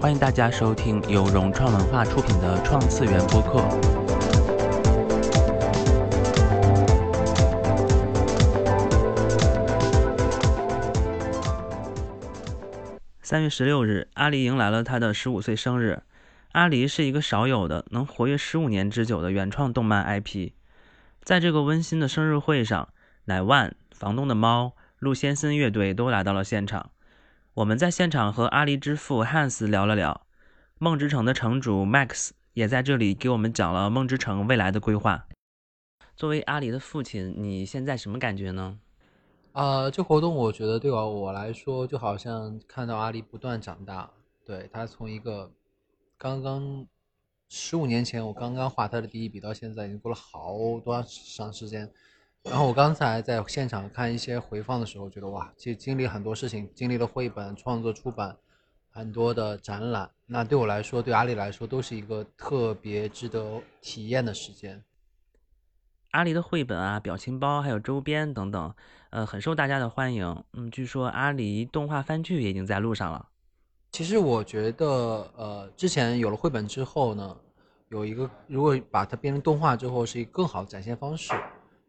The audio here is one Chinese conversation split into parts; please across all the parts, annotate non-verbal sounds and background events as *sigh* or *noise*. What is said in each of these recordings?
欢迎大家收听由融创文化出品的《创次元》播客。三月十六日，阿离迎来了他的十五岁生日。阿离是一个少有的能活跃十五年之久的原创动漫 IP。在这个温馨的生日会上，乃万、房东的猫、陆先森乐队都来到了现场。我们在现场和阿离之父汉斯聊了聊，梦之城的城主 Max 也在这里给我们讲了梦之城未来的规划。作为阿离的父亲，你现在什么感觉呢？啊，这活动我觉得对我我来说，就好像看到阿离不断长大。对他从一个刚刚十五年前我刚刚画他的第一笔，到现在已经过了好多长时间。然后我刚才在现场看一些回放的时候，觉得哇，其实经历很多事情，经历了绘本创作、出版，很多的展览。那对我来说，对阿里来说，都是一个特别值得体验的时间。阿里的绘本啊、表情包还有周边等等，呃，很受大家的欢迎。嗯，据说阿里动画番剧也已经在路上了。其实我觉得，呃，之前有了绘本之后呢，有一个如果把它变成动画之后，是一个更好的展现方式。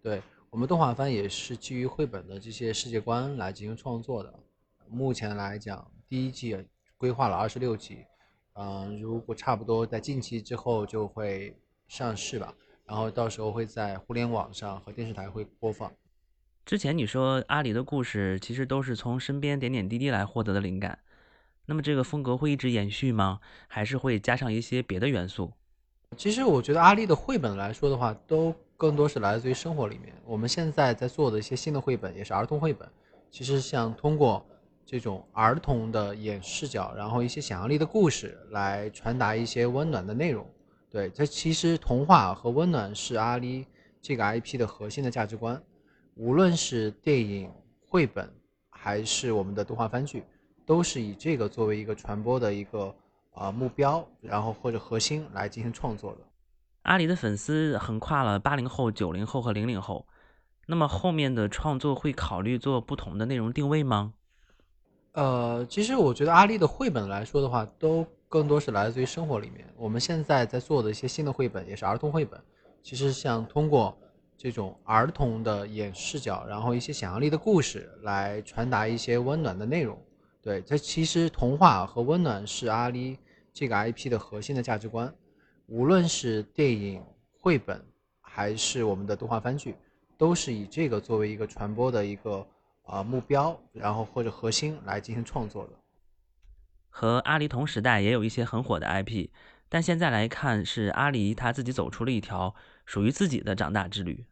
对。我们动画番也是基于绘本的这些世界观来进行创作的。目前来讲，第一季规划了二十六集，嗯，如果差不多在近期之后就会上市吧。然后到时候会在互联网上和电视台会播放。之前你说阿里的故事其实都是从身边点点滴滴来获得的灵感，那么这个风格会一直延续吗？还是会加上一些别的元素？其实我觉得阿丽的绘本来说的话，都。更多是来自于生活里面。我们现在在做的一些新的绘本，也是儿童绘本。其实像通过这种儿童的眼视角，然后一些想象力的故事，来传达一些温暖的内容。对，这其实童话和温暖是阿里这个 IP 的核心的价值观。无论是电影、绘本，还是我们的动画番剧，都是以这个作为一个传播的一个啊目标，然后或者核心来进行创作的。阿里的粉丝横跨了八零后、九零后和零零后，那么后面的创作会考虑做不同的内容定位吗？呃，其实我觉得阿里的绘本来说的话，都更多是来自于生活里面。我们现在在做的一些新的绘本，也是儿童绘本。其实像通过这种儿童的眼视角，然后一些想象力的故事，来传达一些温暖的内容。对，这其实童话和温暖是阿里这个 IP 的核心的价值观。无论是电影、绘本，还是我们的动画番剧，都是以这个作为一个传播的一个啊目标，然后或者核心来进行创作的。和阿狸同时代也有一些很火的 IP，但现在来看是阿狸他自己走出了一条属于自己的长大之旅。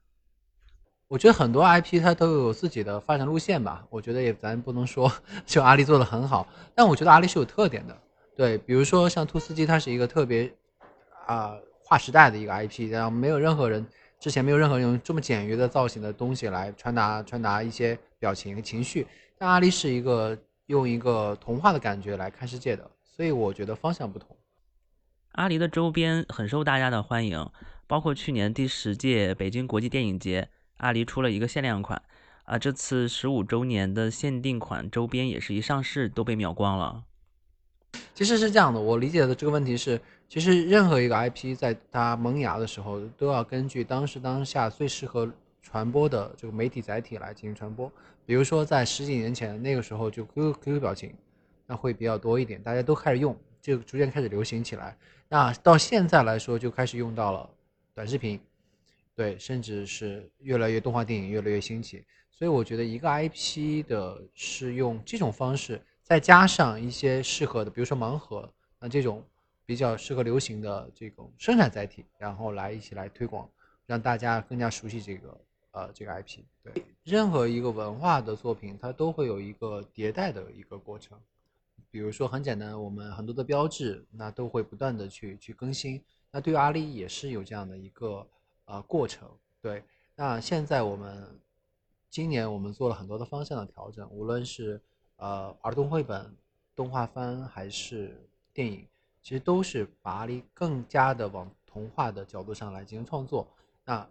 我觉得很多 IP 它都有自己的发展路线吧，我觉得也咱不能说 *laughs* 就阿狸做的很好，但我觉得阿狸是有特点的。对，比如说像兔斯基，它是一个特别。啊，划时代的一个 IP，然后没有任何人之前没有任何人用这么简约的造型的东西来传达传达一些表情情绪。但阿里是一个用一个童话的感觉来看世界的，所以我觉得方向不同。阿狸的周边很受大家的欢迎，包括去年第十届北京国际电影节，阿狸出了一个限量款，啊，这次十五周年的限定款周边也是一上市都被秒光了。其实是这样的，我理解的这个问题是，其实任何一个 IP 在它萌芽的时候，都要根据当时当下最适合传播的这个媒体载体来进行传播。比如说在十几年前，那个时候就 QQ QQ 表情，那会比较多一点，大家都开始用，就逐渐开始流行起来。那到现在来说，就开始用到了短视频，对，甚至是越来越动画电影越来越兴起。所以我觉得一个 IP 的是用这种方式。再加上一些适合的，比如说盲盒，那这种比较适合流行的这种生产载体，然后来一起来推广，让大家更加熟悉这个呃这个 IP。对，任何一个文化的作品，它都会有一个迭代的一个过程。比如说很简单，我们很多的标志，那都会不断的去去更新。那对于阿里也是有这样的一个呃过程。对，那现在我们今年我们做了很多的方向的调整，无论是呃，儿童绘本、动画番还是电影，其实都是把阿里更加的往童话的角度上来进行创作。那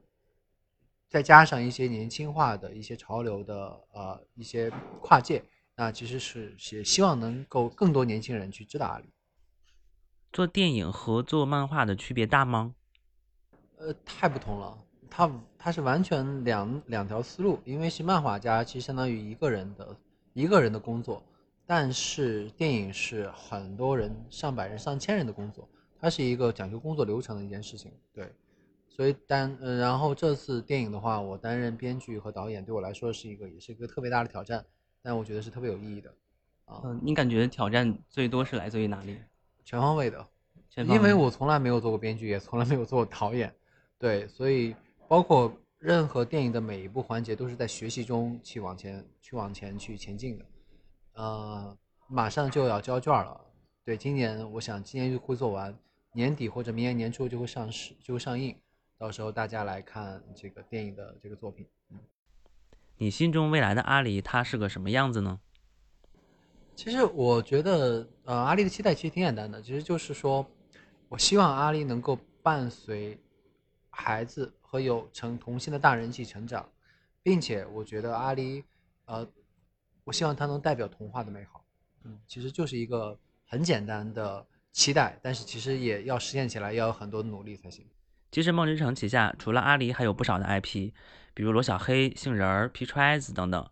再加上一些年轻化的一些潮流的呃一些跨界，那其实是也希望能够更多年轻人去知道阿里。做电影和做漫画的区别大吗？呃，太不同了，它它是完全两两条思路，因为是漫画家，其实相当于一个人的一个人的工作，但是电影是很多人、上百人、上千人的工作，它是一个讲究工作流程的一件事情，对。所以担，呃，然后这次电影的话，我担任编剧和导演，对我来说是一个，也是一个特别大的挑战，但我觉得是特别有意义的。啊，嗯，你感觉挑战最多是来自于哪里？全方位的，因为我从来没有做过编剧，也从来没有做过导演，对，所以包括任何电影的每一步环节，都是在学习中去往前，去往前去前进的。呃，马上就要交卷了，对，今年我想今年就会做完，年底或者明年年初就会上市，就会上映。到时候大家来看这个电影的这个作品，嗯，你心中未来的阿里他是个什么样子呢？其实我觉得，呃，阿里的期待其实挺简单的，其实就是说，我希望阿里能够伴随孩子和有成童心的大人一起成长，并且我觉得阿狸，呃，我希望他能代表童话的美好，嗯，其实就是一个很简单的期待，但是其实也要实现起来要有很多努力才行。其实梦之城旗下除了阿狸，还有不少的 IP，比如罗小黑、杏仁儿、皮揣子等等，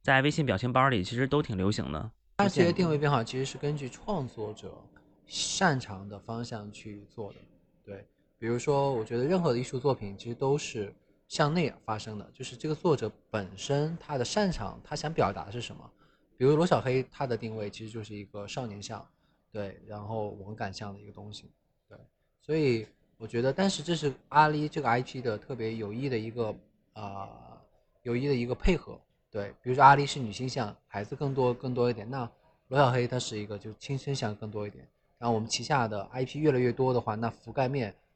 在微信表情包里其实都挺流行的。它这些定位变化其实是根据创作者擅长的方向去做的。对，比如说，我觉得任何的艺术作品其实都是向内发生的，就是这个作者本身他的擅长，他想表达的是什么。比如罗小黑，他的定位其实就是一个少年像，对，然后文感像的一个东西，对，所以。我觉得，但是这是阿里这个 IP 的特别有益的一个啊，有益的一个配合。对，比如说阿里是女性像，孩子更多更多一点，那罗小黑它是一个就青春像更多一点。然后我们旗下的 IP 越来越多的话，那覆盖面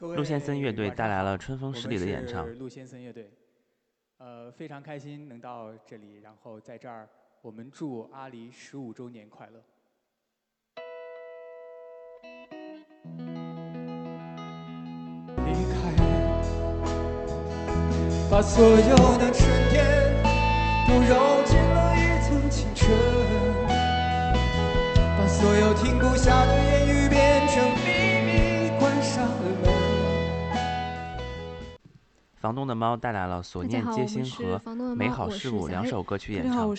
陆先森乐队带来了《春风十里》的演唱。陆先森乐队，呃，非常开心能到这里，然后在这儿，我们祝阿离十五周年快乐。离开，把所有的春天都揉进了一层所有停不下的言语变成秘密，关上了门。房东的猫带来了《所念皆星》河《美好事物》两首歌曲演唱，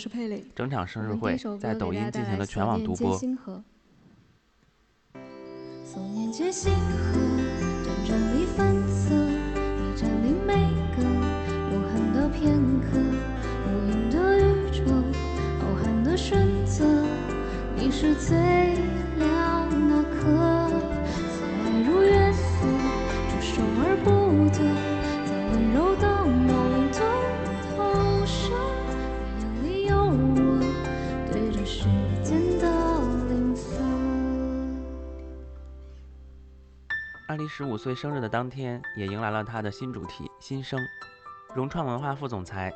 整场生日会在抖音进行了全网独播。所念皆星河，辗转里反侧，你占领每个永恒的片刻，无垠的宇宙，浩瀚的选择，你是最亮那颗，似爱如月色，触手而不得。阿离十五岁生日的当天，也迎来了他的新主题《新生》。融创文化副总裁、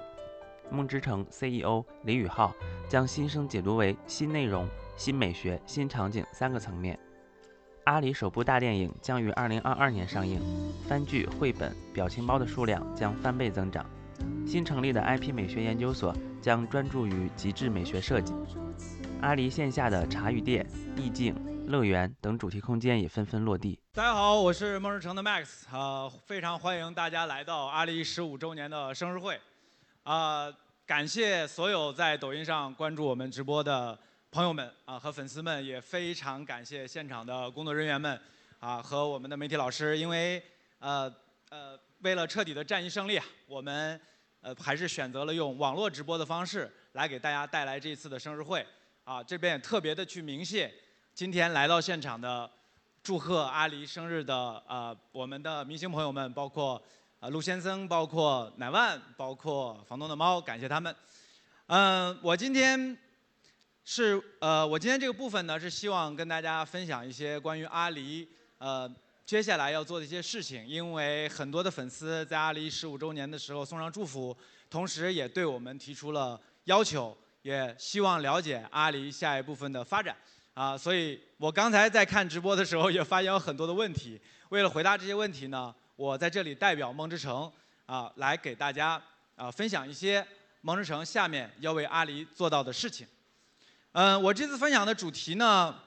梦之城 CEO 李宇浩将《新生》解读为新内容、新美学、新场景三个层面。阿里首部大电影将于二零二二年上映，番剧、绘本、表情包的数量将翻倍增长。新成立的 IP 美学研究所将专注于极致美学设计。阿里线下的茶余店、意境。乐园等主题空间也纷纷落地。大家好，我是梦之城的 Max，啊，非常欢迎大家来到阿里十五周年的生日会，啊，感谢所有在抖音上关注我们直播的朋友们啊和粉丝们，也非常感谢现场的工作人员们啊和我们的媒体老师，因为呃呃为了彻底的战役胜利啊，我们呃还是选择了用网络直播的方式来给大家带来这次的生日会，啊这边也特别的去鸣谢。今天来到现场的，祝贺阿离生日的呃，我们的明星朋友们，包括呃陆先生，包括乃万，包括房东的猫，感谢他们。嗯，我今天是呃，我今天这个部分呢，是希望跟大家分享一些关于阿里呃接下来要做的一些事情，因为很多的粉丝在阿里十五周年的时候送上祝福，同时也对我们提出了要求，也希望了解阿里下一部分的发展啊。所以我刚才在看直播的时候，也发现有很多的问题。为了回答这些问题呢，我在这里代表梦之城啊，来给大家啊分享一些梦之城下面要为阿里做到的事情。嗯，我这次分享的主题呢，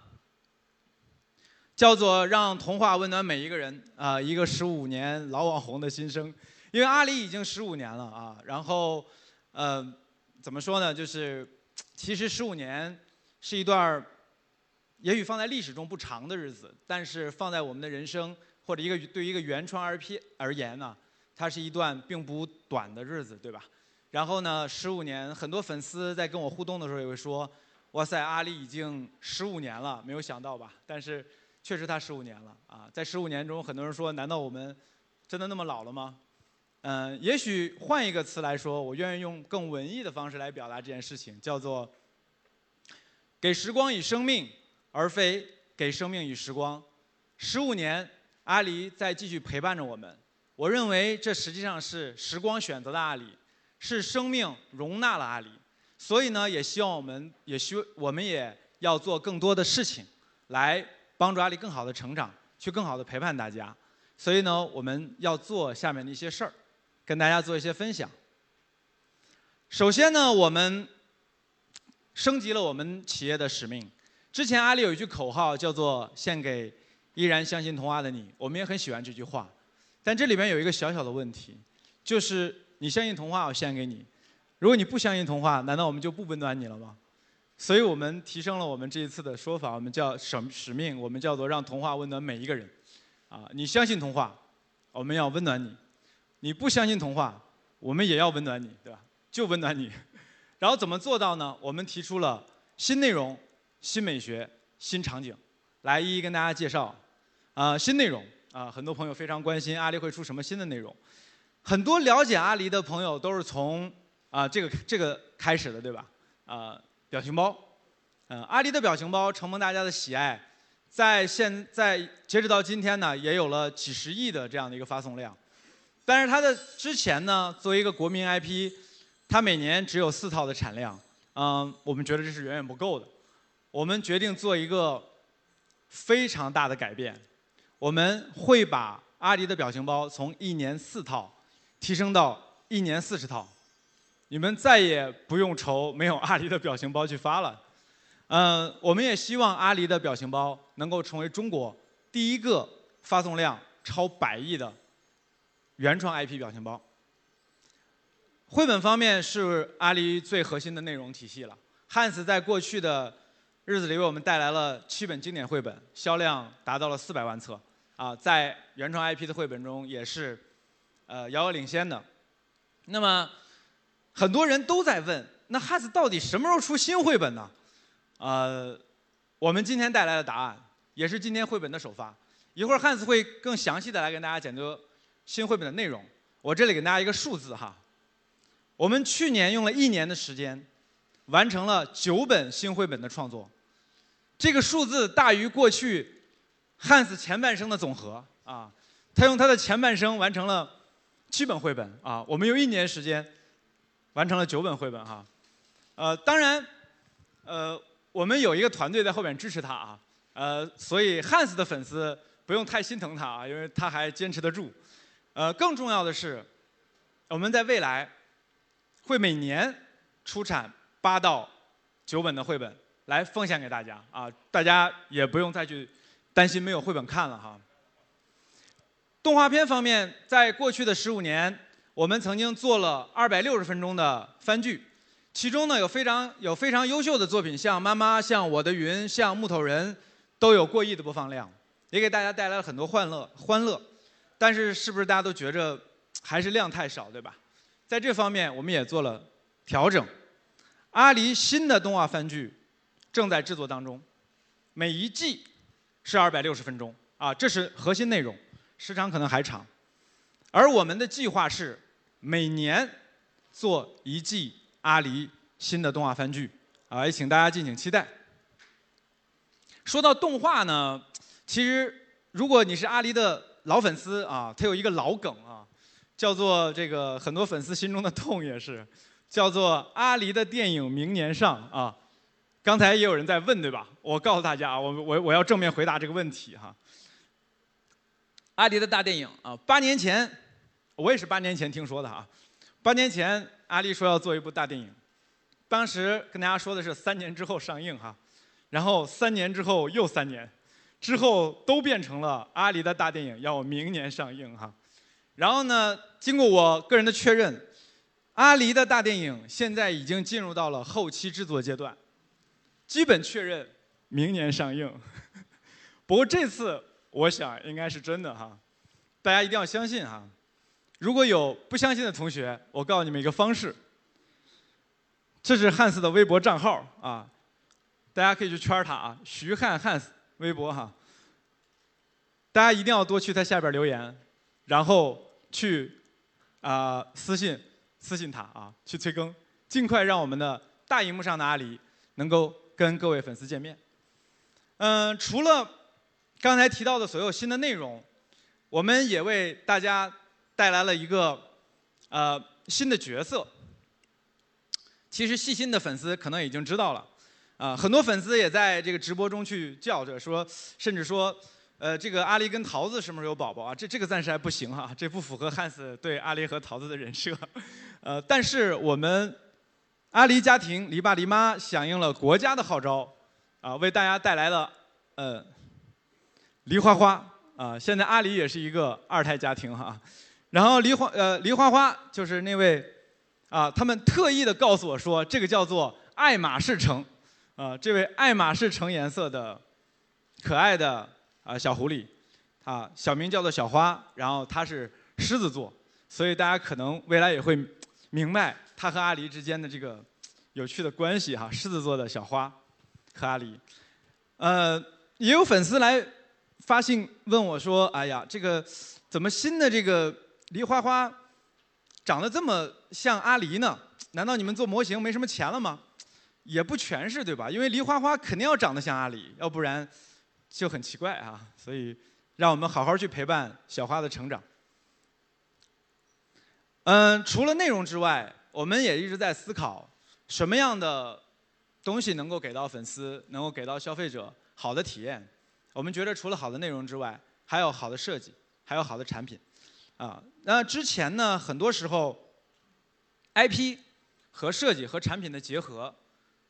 叫做让童话温暖每一个人啊，一个十五年老网红的心声。因为阿里已经十五年了啊，然后呃，怎么说呢？就是其实十五年是一段，也许放在历史中不长的日子，但是放在我们的人生。或者一个对于一个原创 IP 而言呢，它是一段并不短的日子，对吧？然后呢，十五年，很多粉丝在跟我互动的时候也会说：“哇塞，阿里已经十五年了，没有想到吧？”但是确实它十五年了啊，在十五年中，很多人说：“难道我们真的那么老了吗？”嗯，也许换一个词来说，我愿意用更文艺的方式来表达这件事情，叫做“给时光以生命，而非给生命以时光”。十五年。阿里在继续陪伴着我们，我认为这实际上是时光选择的阿里，是生命容纳了阿里，所以呢，也希望我们也需我们也要做更多的事情，来帮助阿里更好的成长，去更好的陪伴大家。所以呢，我们要做下面的一些事儿，跟大家做一些分享。首先呢，我们升级了我们企业的使命。之前阿里有一句口号叫做“献给”。依然相信童话的你，我们也很喜欢这句话，但这里面有一个小小的问题，就是你相信童话，我献给你；如果你不相信童话，难道我们就不温暖你了吗？所以我们提升了我们这一次的说法，我们叫使使命，我们叫做让童话温暖每一个人。啊，你相信童话，我们要温暖你；你不相信童话，我们也要温暖你，对吧？就温暖你。*laughs* 然后怎么做到呢？我们提出了新内容、新美学、新场景，来一一跟大家介绍。啊，新内容啊，很多朋友非常关心阿里会出什么新的内容。很多了解阿里的朋友都是从啊这个这个开始的，对吧？啊，表情包，嗯，阿迪的表情包承蒙大家的喜爱，在现在截止到今天呢，也有了几十亿的这样的一个发送量。但是它的之前呢，作为一个国民 IP，它每年只有四套的产量，嗯，我们觉得这是远远不够的。我们决定做一个非常大的改变。我们会把阿迪的表情包从一年四套提升到一年四十套，你们再也不用愁没有阿里的表情包去发了。嗯，我们也希望阿里的表情包能够成为中国第一个发送量超百亿的原创 IP 表情包。绘本方面是阿里最核心的内容体系了。汉斯在过去的日子里为我们带来了七本经典绘本，销量达到了四百万册。啊，在原创 IP 的绘本中也是，呃，遥遥领先的。那么，很多人都在问，那汉斯到底什么时候出新绘本呢？呃，我们今天带来的答案，也是今天绘本的首发。一会儿汉斯会更详细的来跟大家讲究新绘本的内容。我这里给大家一个数字哈，我们去年用了一年的时间，完成了九本新绘本的创作，这个数字大于过去。汉斯前半生的总和啊，他用他的前半生完成了七本绘本啊，我们用一年时间完成了九本绘本哈，呃，当然，呃，我们有一个团队在后面支持他啊，呃，所以汉斯的粉丝不用太心疼他啊，因为他还坚持得住，呃，更重要的是，我们在未来会每年出产八到九本的绘本来奉献给大家啊，大家也不用再去。担心没有绘本看了哈。动画片方面，在过去的十五年，我们曾经做了二百六十分钟的番剧，其中呢有非常有非常优秀的作品，像《妈妈》、像《我的云》、像《木头人》，都有过亿的播放量，也给大家带来了很多欢乐欢乐。但是，是不是大家都觉着还是量太少，对吧？在这方面，我们也做了调整。阿狸新的动画番剧正在制作当中，每一季。是二百六十分钟啊，这是核心内容，时长可能还长。而我们的计划是每年做一季阿狸新的动画番剧啊，也请大家敬请期待。说到动画呢，其实如果你是阿狸的老粉丝啊，他有一个老梗啊，叫做这个很多粉丝心中的痛也是，叫做阿狸的电影明年上啊。刚才也有人在问对吧？我告诉大家啊，我我我要正面回答这个问题哈。阿狸的大电影啊，八年前我也是八年前听说的哈，八年前阿狸说要做一部大电影，当时跟大家说的是三年之后上映哈。然后三年之后又三年，之后都变成了阿狸的大电影要明年上映哈。然后呢，经过我个人的确认，阿狸的大电影现在已经进入到了后期制作阶段，基本确认明年上映。*laughs* 不过这次我想应该是真的哈，大家一定要相信哈。如果有不相信的同学，我告诉你们一个方式，这是汉斯的微博账号啊。大家可以去圈他啊，徐汉汉斯微博哈。大家一定要多去他下边留言，然后去啊私信私信他啊，去催更，尽快让我们的大荧幕上的阿里能够跟各位粉丝见面。嗯，除了刚才提到的所有新的内容，我们也为大家带来了一个呃新的角色。其实细心的粉丝可能已经知道了。啊，很多粉丝也在这个直播中去叫着说，甚至说，呃，这个阿狸跟桃子什么时候有宝宝啊？这这个暂时还不行哈，这不符合汉斯对阿狸和桃子的人设。*laughs* 呃，但是我们阿狸家庭黎爸黎妈响应了国家的号召，啊，为大家带来了呃梨花花啊。现在阿狸也是一个二胎家庭哈。然后梨花呃梨花花就是那位啊，他们特意的告诉我说，这个叫做爱马仕橙。啊，这位爱马仕橙颜色的可爱的啊小狐狸，啊小名叫做小花，然后它是狮子座，所以大家可能未来也会明白它和阿狸之间的这个有趣的关系哈。狮子座的小花和阿狸，呃，也有粉丝来发信问我说：“哎呀，这个怎么新的这个梨花花长得这么像阿狸呢？难道你们做模型没什么钱了吗？”也不全是对吧？因为梨花花肯定要长得像阿里，要不然就很奇怪啊。所以让我们好好去陪伴小花的成长。嗯，除了内容之外，我们也一直在思考什么样的东西能够给到粉丝，能够给到消费者好的体验。我们觉得除了好的内容之外，还有好的设计，还有好的产品。啊，那之前呢，很多时候 IP 和设计和产品的结合。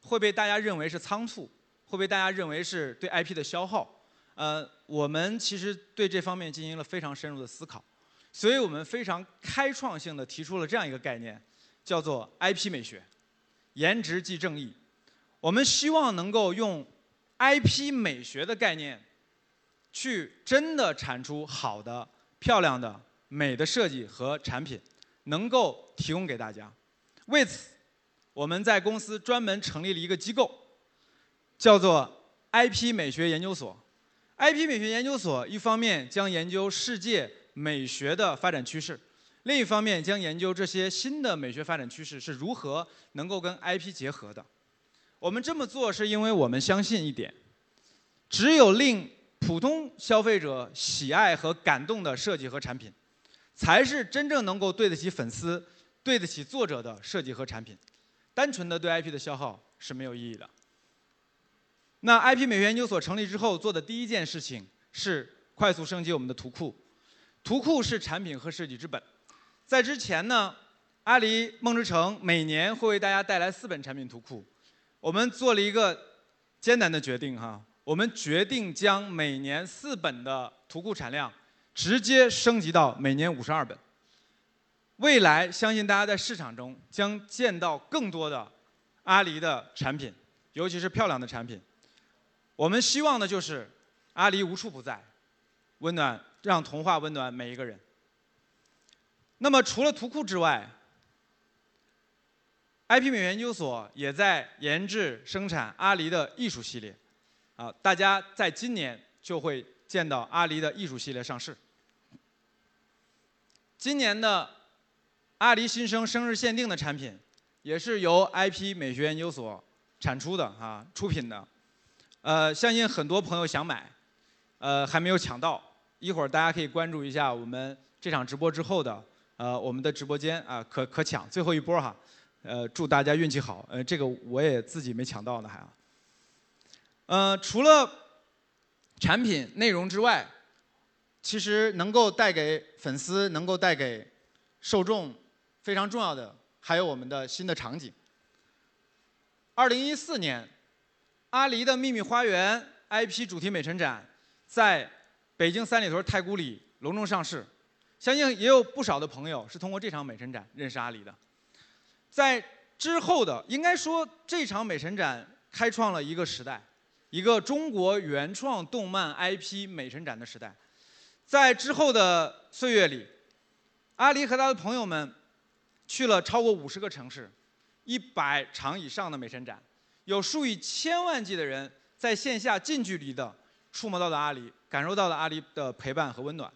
会被大家认为是仓促，会被大家认为是对 IP 的消耗。呃，我们其实对这方面进行了非常深入的思考，所以我们非常开创性的提出了这样一个概念，叫做 IP 美学，颜值即正义。我们希望能够用 IP 美学的概念，去真的产出好的、漂亮的、美的设计和产品，能够提供给大家。为此。我们在公司专门成立了一个机构，叫做 IP 美学研究所。IP 美学研究所一方面将研究世界美学的发展趋势，另一方面将研究这些新的美学发展趋势是如何能够跟 IP 结合的。我们这么做是因为我们相信一点：只有令普通消费者喜爱和感动的设计和产品，才是真正能够对得起粉丝、对得起作者的设计和产品。单纯的对 IP 的消耗是没有意义的。那 IP 美学研究所成立之后做的第一件事情是快速升级我们的图库。图库是产品和设计之本。在之前呢，阿里梦之城每年会为大家带来四本产品图库。我们做了一个艰难的决定哈，我们决定将每年四本的图库产量直接升级到每年五十二本。未来，相信大家在市场中将见到更多的阿狸的产品，尤其是漂亮的产品。我们希望的就是阿狸无处不在，温暖让童话温暖每一个人。那么，除了图库之外，IP 美研究所也在研制生产阿狸的艺术系列。啊，大家在今年就会见到阿狸的艺术系列上市。今年的。阿狸新生生日限定的产品，也是由 IP 美学研究所产出的啊，出品的，呃，相信很多朋友想买，呃，还没有抢到。一会儿大家可以关注一下我们这场直播之后的，呃，我们的直播间啊，可可抢最后一波哈，呃，祝大家运气好。呃，这个我也自己没抢到呢还。呃，除了产品内容之外，其实能够带给粉丝、能够带给受众非常重要的，还有我们的新的场景。二零一四年，阿狸的秘密花园 IP 主题美陈展在北京三里屯太古里隆重上市，相信也有不少的朋友是通过这场美陈展认识阿狸的。在之后的，应该说这场美陈展开创了一个时代，一个中国原创动漫 IP 美陈展的时代。在之后的岁月里，阿狸和他的朋友们去了超过五十个城市。一百场以上的美神展，有数以千万计的人在线下近距离的触摸到了阿里，感受到了阿里的陪伴和温暖。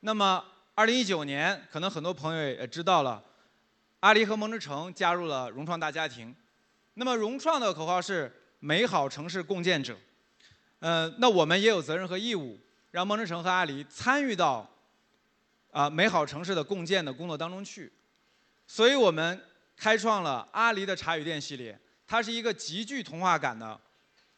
那么，二零一九年，可能很多朋友也知道了，阿里和梦之城加入了融创大家庭。那么，融创的口号是“美好城市共建者”。呃，那我们也有责任和义务，让梦之城和阿里参与到啊美好城市的共建的工作当中去。所以我们。开创了阿狸的茶语店系列，它是一个极具童话感的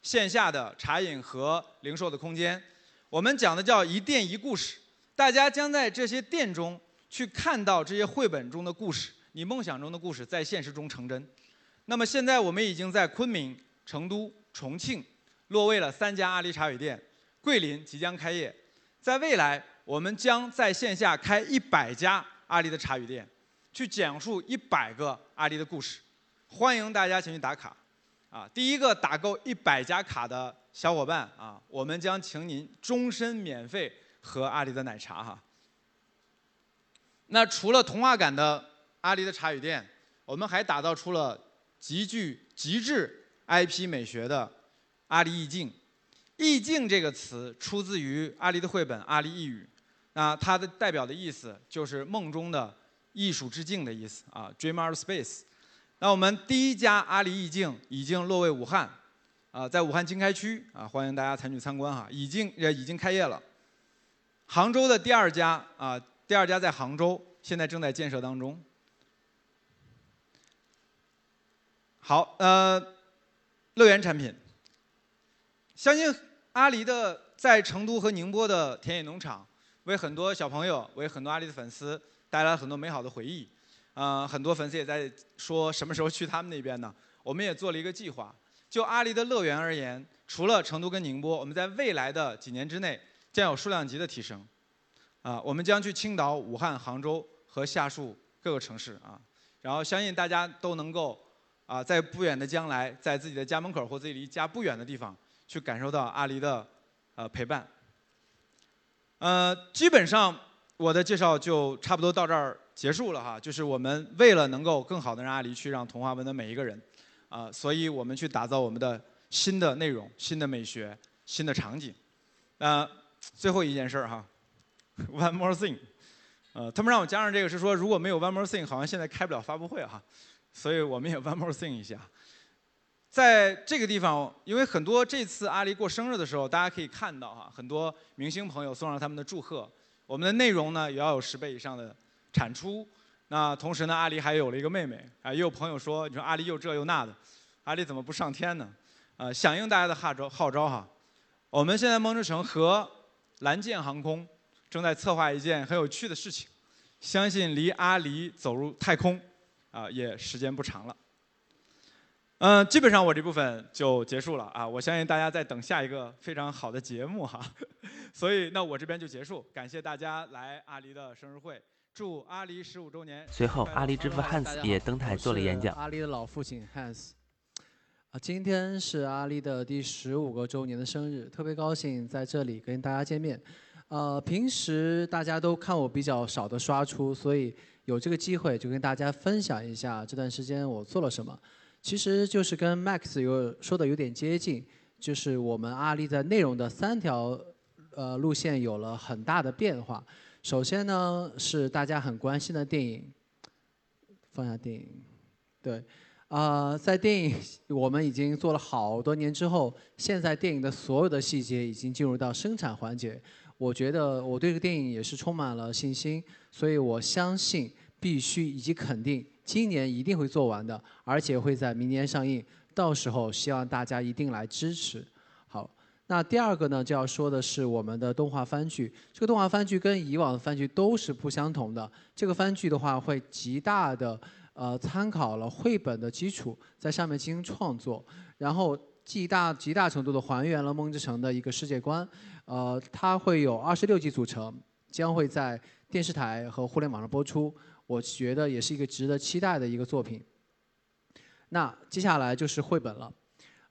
线下的茶饮和零售的空间。我们讲的叫一店一故事，大家将在这些店中去看到这些绘本中的故事，你梦想中的故事在现实中成真。那么现在我们已经在昆明、成都、重庆落位了三家阿狸茶语店，桂林即将开业，在未来我们将在线下开一百家阿狸的茶语店。去讲述一百个阿狸的故事，欢迎大家前去打卡，啊，第一个打够一百家卡的小伙伴啊，我们将请您终身免费喝阿狸的奶茶哈。那除了童话感的阿狸的茶语店，我们还打造出了极具极致 IP 美学的阿狸意境。意境这个词出自于阿狸的绘本《阿狸异语》，那它的代表的意思就是梦中的。艺术之境的意思啊，Dream Art Space。那我们第一家阿里意境已经落位武汉，啊，在武汉经开区啊，欢迎大家参与参观哈，已经也已经开业了。杭州的第二家啊，第二家在杭州，现在正在建设当中。好，呃，乐园产品，相信阿里的在成都和宁波的田野农场，为很多小朋友，为很多阿里的粉丝。带来了很多美好的回忆，啊，很多粉丝也在说什么时候去他们那边呢？我们也做了一个计划。就阿里的乐园而言，除了成都跟宁波，我们在未来的几年之内将有数量级的提升，啊，我们将去青岛、武汉、杭州和下述各个城市啊，然后相信大家都能够啊，在不远的将来，在自己的家门口或自己离家不远的地方去感受到阿狸的呃陪伴。呃，基本上。我的介绍就差不多到这儿结束了哈，就是我们为了能够更好的让阿狸去让童话文的每一个人，啊，所以我们去打造我们的新的内容、新的美学、新的场景。呃，最后一件事儿哈，*laughs* One more thing，呃，他们让我加上这个是说如果没有 One more thing，好像现在开不了发布会哈，所以我们也 One more thing 一下。在这个地方，因为很多这次阿狸过生日的时候，大家可以看到哈，很多明星朋友送上他们的祝贺。我们的内容呢也要有十倍以上的产出。那同时呢，阿狸还有了一个妹妹啊。也有朋友说，你说阿狸又这又那的，阿狸怎么不上天呢？呃，响应大家的号召号召哈。我们现在梦之城和蓝箭航空正在策划一件很有趣的事情，相信离阿狸走入太空啊也时间不长了。嗯，基本上我这部分就结束了啊！我相信大家在等下一个非常好的节目哈，*laughs* 所以那我这边就结束，感谢大家来阿狸的生日会，祝阿狸十五周年。随后，阿狸之父 Hans 也登台做了演讲。阿狸的老父亲 Hans，啊，今天是阿狸的第十五个周年的生日，特别高兴在这里跟大家见面。呃，平时大家都看我比较少的刷出，所以有这个机会就跟大家分享一下这段时间我做了什么。其实就是跟 Max 有说的有点接近，就是我们阿里在内容的三条呃路线有了很大的变化。首先呢是大家很关心的电影，放下电影，对，呃，在电影我们已经做了好多年之后，现在电影的所有的细节已经进入到生产环节。我觉得我对这个电影也是充满了信心，所以我相信必须以及肯定今年一定会做完的，而且会在明年上映。到时候希望大家一定来支持。好，那第二个呢就要说的是我们的动画番剧。这个动画番剧跟以往的番剧都是不相同的。这个番剧的话会极大的。呃，参考了绘本的基础，在上面进行创作，然后极大极大程度的还原了梦之城的一个世界观。呃，它会有二十六集组成，将会在电视台和互联网上播出。我觉得也是一个值得期待的一个作品。那接下来就是绘本了。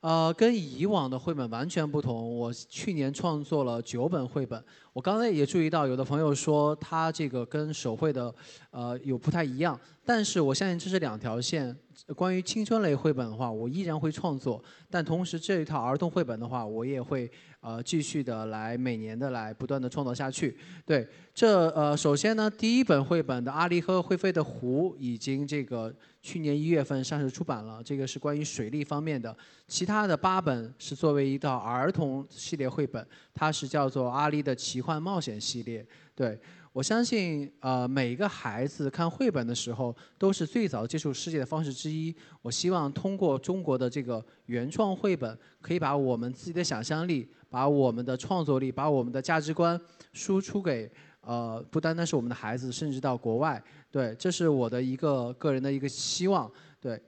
呃，跟以往的绘本完全不同。我去年创作了九本绘本。我刚才也注意到，有的朋友说他这个跟手绘的，呃，有不太一样。但是我相信这是两条线。关于青春类绘本的话，我依然会创作。但同时这一套儿童绘本的话，我也会呃继续的来每年的来不断的创作下去。对，这呃首先呢，第一本绘本的《阿狸和会飞的湖》已经这个。去年一月份上市出版了，这个是关于水利方面的。其他的八本是作为一套儿童系列绘本，它是叫做《阿狸的奇幻冒险系列》。对我相信，呃，每一个孩子看绘本的时候，都是最早接触世界的方式之一。我希望通过中国的这个原创绘本，可以把我们自己的想象力、把我们的创作力、把我们的价值观输出给。呃，不单单是我们的孩子，甚至到国外，对，这是我的一个个人的一个希望，对。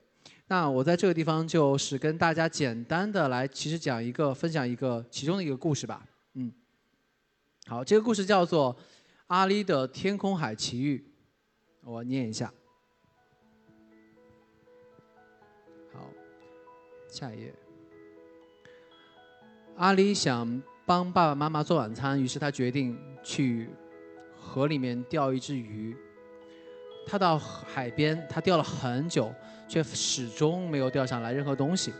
那我在这个地方就是跟大家简单的来，其实讲一个，分享一个其中的一个故事吧，嗯。好，这个故事叫做《阿狸的天空海奇遇》，我念一下。好，下一页。阿狸想帮爸爸妈妈做晚餐，于是他决定去。河里面钓一只鱼，他到海边，他钓了很久，却始终没有钓上来任何东西。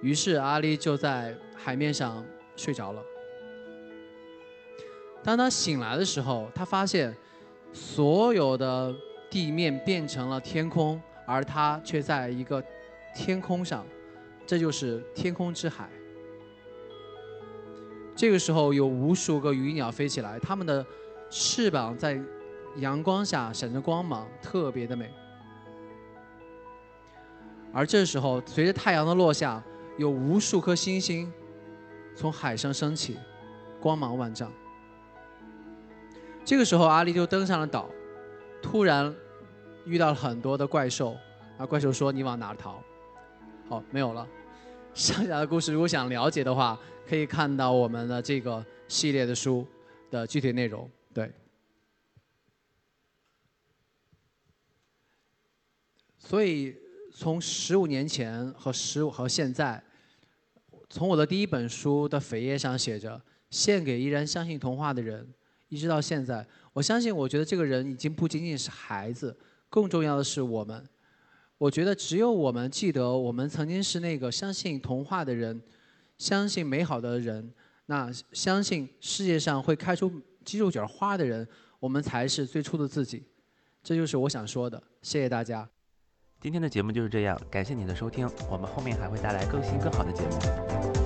于是阿狸就在海面上睡着了。当他醒来的时候，他发现所有的地面变成了天空，而他却在一个天空上，这就是天空之海。这个时候，有无数个鱼鸟飞起来，它们的翅膀在阳光下闪着光芒，特别的美。而这时候，随着太阳的落下，有无数颗星星从海上升起，光芒万丈。这个时候，阿狸就登上了岛，突然遇到了很多的怪兽，啊怪兽说：“你往哪逃？”好，没有了。剩下的故事，如果想了解的话。可以看到我们的这个系列的书的具体内容，对。所以从十五年前和十五和现在，从我的第一本书的扉页上写着“献给依然相信童话的人”，一直到现在，我相信，我觉得这个人已经不仅仅是孩子，更重要的是我们。我觉得只有我们记得，我们曾经是那个相信童话的人。相信美好的人，那相信世界上会开出鸡肉卷花的人，我们才是最初的自己。这就是我想说的。谢谢大家。今天的节目就是这样，感谢你的收听，我们后面还会带来更新更好的节目。